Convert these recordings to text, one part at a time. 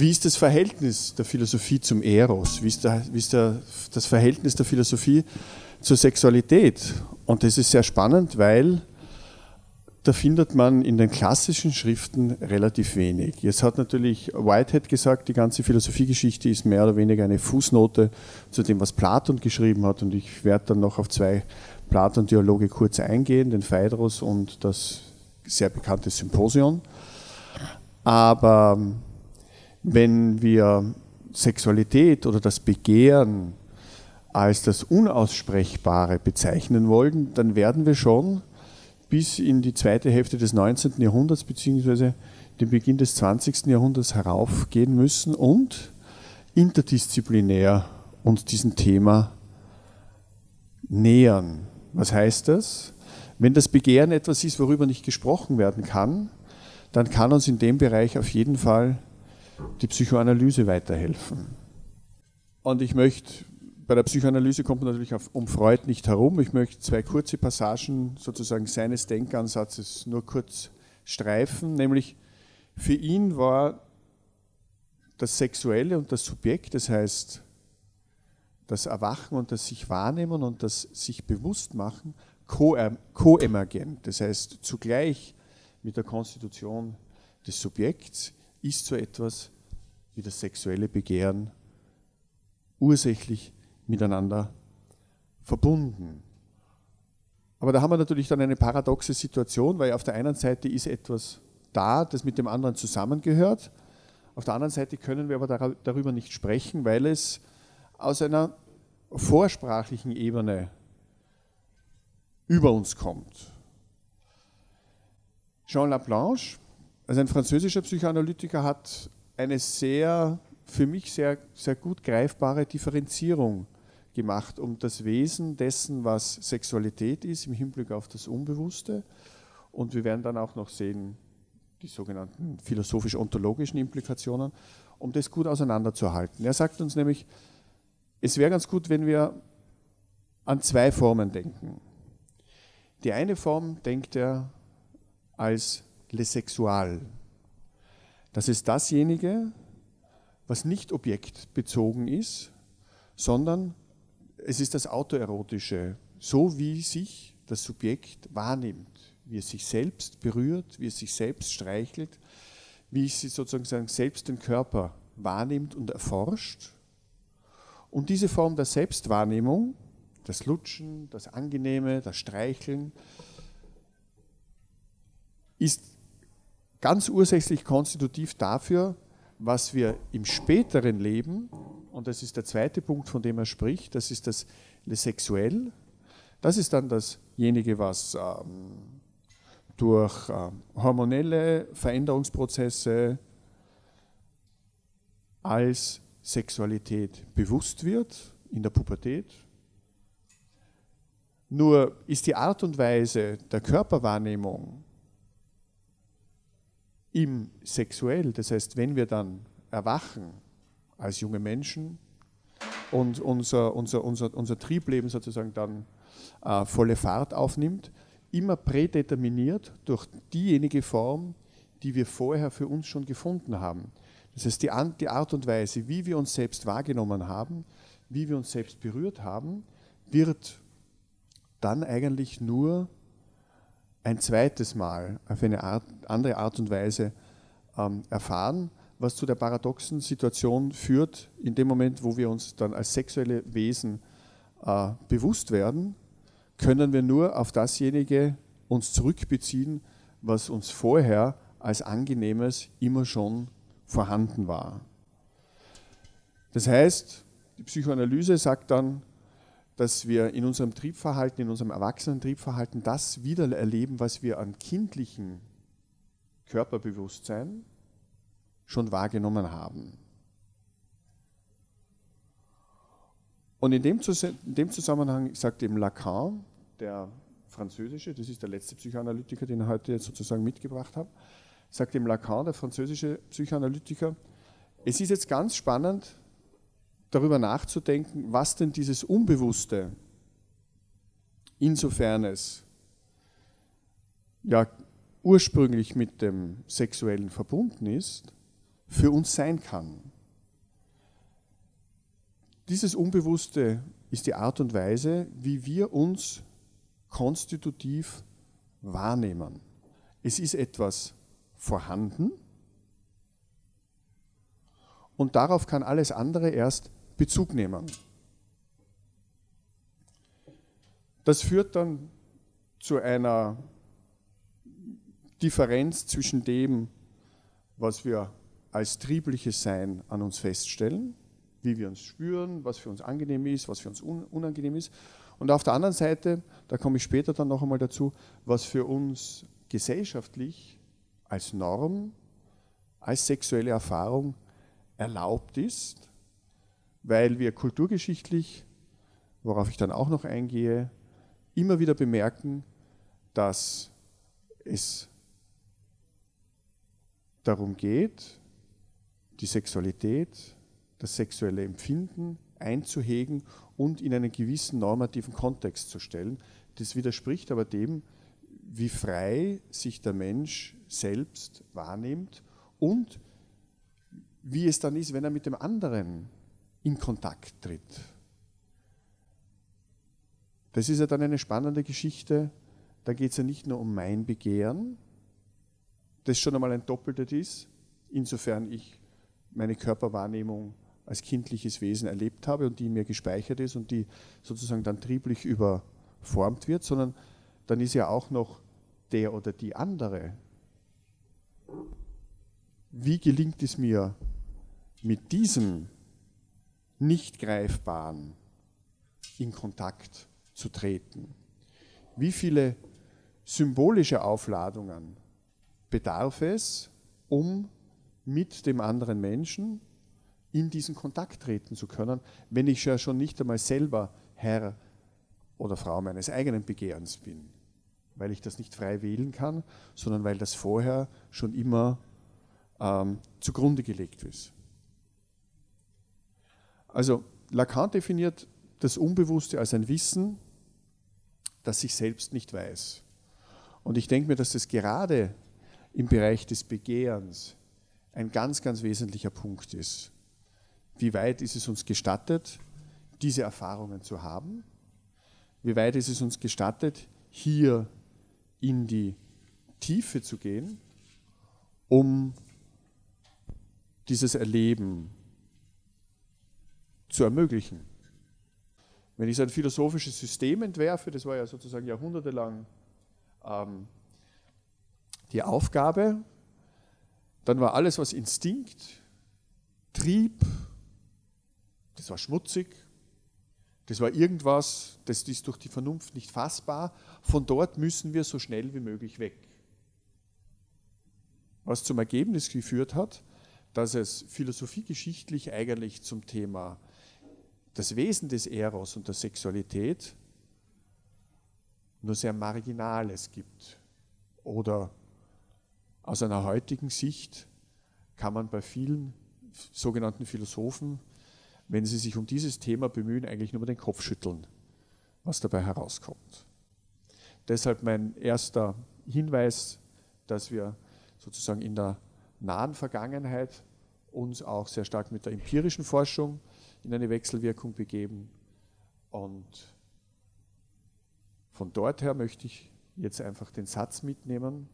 wie ist das Verhältnis der Philosophie zum Eros? Wie ist, der, wie ist der, das Verhältnis der Philosophie zur Sexualität? Und das ist sehr spannend, weil da findet man in den klassischen Schriften relativ wenig. Jetzt hat natürlich Whitehead gesagt, die ganze Philosophiegeschichte ist mehr oder weniger eine Fußnote zu dem, was Platon geschrieben hat. Und ich werde dann noch auf zwei Platon-Dialoge kurz eingehen, den Phaedrus und das sehr bekannte Symposion. Aber wenn wir Sexualität oder das Begehren als das Unaussprechbare bezeichnen wollen, dann werden wir schon bis in die zweite Hälfte des 19. Jahrhunderts bzw. den Beginn des 20. Jahrhunderts heraufgehen müssen und interdisziplinär uns diesem Thema nähern. Was heißt das? Wenn das Begehren etwas ist, worüber nicht gesprochen werden kann, dann kann uns in dem Bereich auf jeden Fall die Psychoanalyse weiterhelfen. Und ich möchte bei der Psychoanalyse kommt man natürlich auf, um Freud nicht herum. Ich möchte zwei kurze Passagen sozusagen seines Denkansatzes nur kurz streifen, nämlich für ihn war das Sexuelle und das Subjekt, das heißt das Erwachen und das sich wahrnehmen und das sich bewusst machen, koemergent. Das heißt, zugleich mit der Konstitution des Subjekts ist so etwas wie das sexuelle Begehren ursächlich miteinander verbunden. Aber da haben wir natürlich dann eine paradoxe Situation, weil auf der einen Seite ist etwas da, das mit dem anderen zusammengehört. Auf der anderen Seite können wir aber darüber nicht sprechen, weil es aus einer vorsprachlichen Ebene über uns kommt. Jean Laplanche, also ein französischer Psychoanalytiker, hat eine sehr, für mich sehr, sehr gut greifbare Differenzierung gemacht um das Wesen dessen, was Sexualität ist, im Hinblick auf das Unbewusste. Und wir werden dann auch noch sehen, die sogenannten philosophisch-ontologischen Implikationen, um das gut auseinanderzuhalten. Er sagt uns nämlich, es wäre ganz gut, wenn wir an zwei Formen denken. Die eine Form denkt er als le sexual. Das ist dasjenige, was nicht objektbezogen ist, sondern es ist das Autoerotische, so wie sich das Subjekt wahrnimmt, wie es sich selbst berührt, wie es sich selbst streichelt, wie es sozusagen selbst den Körper wahrnimmt und erforscht. Und diese Form der Selbstwahrnehmung, das Lutschen, das Angenehme, das Streicheln, ist ganz ursächlich konstitutiv dafür, was wir im späteren Leben und das ist der zweite Punkt, von dem er spricht, das ist das Sexuell. Das ist dann dasjenige, was ähm, durch ähm, hormonelle Veränderungsprozesse als Sexualität bewusst wird in der Pubertät. Nur ist die Art und Weise der Körperwahrnehmung im Sexuell, das heißt, wenn wir dann erwachen, als junge Menschen und unser, unser, unser, unser Triebleben sozusagen dann äh, volle Fahrt aufnimmt, immer prädeterminiert durch diejenige Form, die wir vorher für uns schon gefunden haben. Das heißt, die, die Art und Weise, wie wir uns selbst wahrgenommen haben, wie wir uns selbst berührt haben, wird dann eigentlich nur ein zweites Mal auf eine Art, andere Art und Weise ähm, erfahren was zu der paradoxen Situation führt, in dem Moment, wo wir uns dann als sexuelle Wesen äh, bewusst werden, können wir nur auf dasjenige uns zurückbeziehen, was uns vorher als angenehmes immer schon vorhanden war. Das heißt, die Psychoanalyse sagt dann, dass wir in unserem Triebverhalten, in unserem erwachsenen Triebverhalten das wieder erleben, was wir an kindlichen Körperbewusstsein, schon wahrgenommen haben. Und in dem, in dem Zusammenhang sagt eben Lacan, der französische, das ist der letzte Psychoanalytiker, den ich heute jetzt sozusagen mitgebracht habe, sagt eben Lacan, der französische Psychoanalytiker, es ist jetzt ganz spannend, darüber nachzudenken, was denn dieses Unbewusste, insofern es ja ursprünglich mit dem Sexuellen verbunden ist, für uns sein kann. Dieses Unbewusste ist die Art und Weise, wie wir uns konstitutiv wahrnehmen. Es ist etwas vorhanden und darauf kann alles andere erst Bezug nehmen. Das führt dann zu einer Differenz zwischen dem, was wir als triebliches Sein an uns feststellen, wie wir uns spüren, was für uns angenehm ist, was für uns unangenehm ist. Und auf der anderen Seite, da komme ich später dann noch einmal dazu, was für uns gesellschaftlich als Norm, als sexuelle Erfahrung erlaubt ist, weil wir kulturgeschichtlich, worauf ich dann auch noch eingehe, immer wieder bemerken, dass es darum geht, die Sexualität, das sexuelle Empfinden einzuhegen und in einen gewissen normativen Kontext zu stellen. Das widerspricht aber dem, wie frei sich der Mensch selbst wahrnimmt und wie es dann ist, wenn er mit dem anderen in Kontakt tritt. Das ist ja dann eine spannende Geschichte. Da geht es ja nicht nur um mein Begehren, das schon einmal ein doppeltes ist, insofern ich meine Körperwahrnehmung als kindliches Wesen erlebt habe und die in mir gespeichert ist und die sozusagen dann trieblich überformt wird, sondern dann ist ja auch noch der oder die andere. Wie gelingt es mir, mit diesem nicht greifbaren in Kontakt zu treten? Wie viele symbolische Aufladungen bedarf es, um mit dem anderen Menschen in diesen Kontakt treten zu können, wenn ich ja schon nicht einmal selber Herr oder Frau meines eigenen Begehrens bin, weil ich das nicht frei wählen kann, sondern weil das vorher schon immer ähm, zugrunde gelegt ist. Also Lacan definiert das Unbewusste als ein Wissen, das sich selbst nicht weiß. Und ich denke mir, dass das gerade im Bereich des Begehrens ein ganz, ganz wesentlicher Punkt ist. Wie weit ist es uns gestattet, diese Erfahrungen zu haben? Wie weit ist es uns gestattet, hier in die Tiefe zu gehen, um dieses Erleben zu ermöglichen? Wenn ich so ein philosophisches System entwerfe, das war ja sozusagen jahrhundertelang ähm, die Aufgabe, dann war alles, was Instinkt, Trieb, das war schmutzig, das war irgendwas, das ist durch die Vernunft nicht fassbar. Von dort müssen wir so schnell wie möglich weg. Was zum Ergebnis geführt hat, dass es philosophiegeschichtlich eigentlich zum Thema das Wesen des Eros und der Sexualität nur sehr Marginales gibt. Oder aus einer heutigen Sicht kann man bei vielen sogenannten Philosophen, wenn sie sich um dieses Thema bemühen, eigentlich nur den Kopf schütteln, was dabei herauskommt. Deshalb mein erster Hinweis, dass wir sozusagen in der nahen Vergangenheit uns auch sehr stark mit der empirischen Forschung in eine Wechselwirkung begeben. Und von dort her möchte ich jetzt einfach den Satz mitnehmen,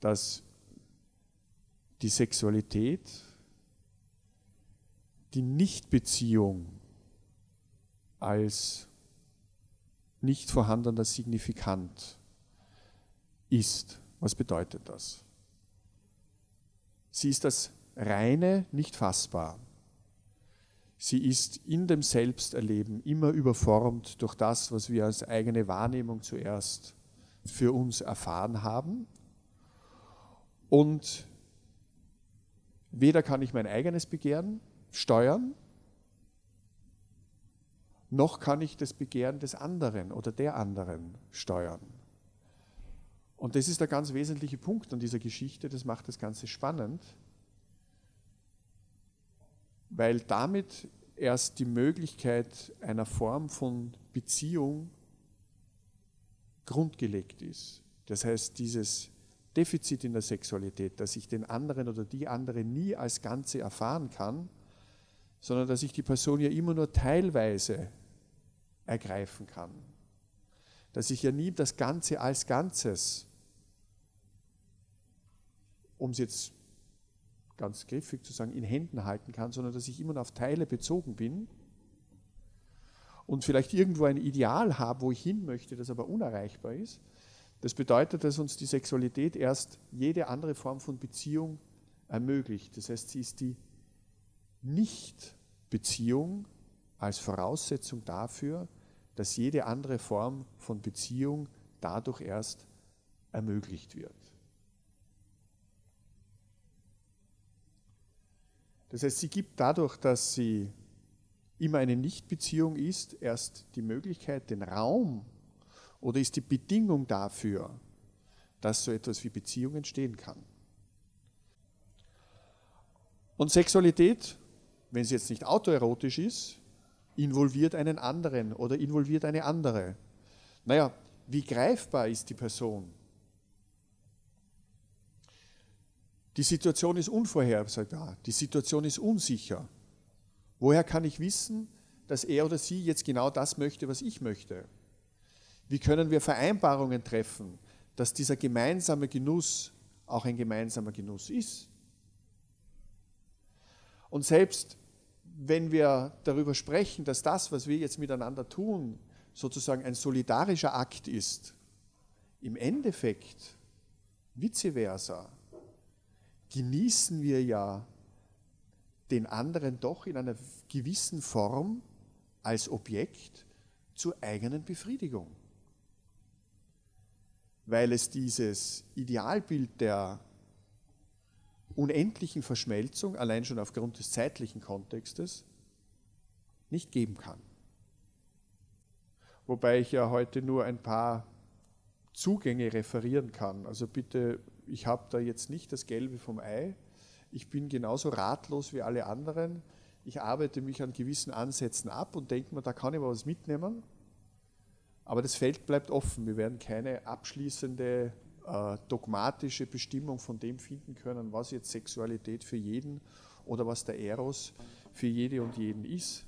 dass die Sexualität, die Nichtbeziehung als nicht vorhandener Signifikant ist. Was bedeutet das? Sie ist das reine, nicht fassbar. Sie ist in dem Selbsterleben immer überformt durch das, was wir als eigene Wahrnehmung zuerst für uns erfahren haben. Und weder kann ich mein eigenes Begehren steuern, noch kann ich das Begehren des anderen oder der anderen steuern. Und das ist der ganz wesentliche Punkt an dieser Geschichte, das macht das Ganze spannend weil damit erst die Möglichkeit einer Form von Beziehung grundgelegt ist. Das heißt, dieses Defizit in der Sexualität, dass ich den anderen oder die andere nie als Ganze erfahren kann, sondern dass ich die Person ja immer nur teilweise ergreifen kann. Dass ich ja nie das Ganze als Ganzes, um es jetzt ganz griffig zu sagen, in Händen halten kann, sondern dass ich immer nur auf Teile bezogen bin und vielleicht irgendwo ein Ideal habe, wo ich hin möchte, das aber unerreichbar ist. Das bedeutet, dass uns die Sexualität erst jede andere Form von Beziehung ermöglicht. Das heißt, sie ist die Nicht-Beziehung als Voraussetzung dafür, dass jede andere Form von Beziehung dadurch erst ermöglicht wird. Das heißt, sie gibt dadurch, dass sie immer eine Nichtbeziehung ist, erst die Möglichkeit, den Raum oder ist die Bedingung dafür, dass so etwas wie Beziehung entstehen kann. Und Sexualität, wenn sie jetzt nicht autoerotisch ist, involviert einen anderen oder involviert eine andere. Naja, wie greifbar ist die Person? Die Situation ist unvorhersehbar, die Situation ist unsicher. Woher kann ich wissen, dass er oder sie jetzt genau das möchte, was ich möchte? Wie können wir Vereinbarungen treffen, dass dieser gemeinsame Genuss auch ein gemeinsamer Genuss ist? Und selbst wenn wir darüber sprechen, dass das, was wir jetzt miteinander tun, sozusagen ein solidarischer Akt ist, im Endeffekt, vice versa, genießen wir ja den anderen doch in einer gewissen Form als Objekt zur eigenen Befriedigung. Weil es dieses Idealbild der unendlichen Verschmelzung, allein schon aufgrund des zeitlichen Kontextes, nicht geben kann. Wobei ich ja heute nur ein paar Zugänge referieren kann. Also bitte, ich habe da jetzt nicht das Gelbe vom Ei. Ich bin genauso ratlos wie alle anderen. Ich arbeite mich an gewissen Ansätzen ab und denke mir, da kann ich mal was mitnehmen. Aber das Feld bleibt offen. Wir werden keine abschließende äh, dogmatische Bestimmung von dem finden können, was jetzt Sexualität für jeden oder was der Eros für jede und jeden ist.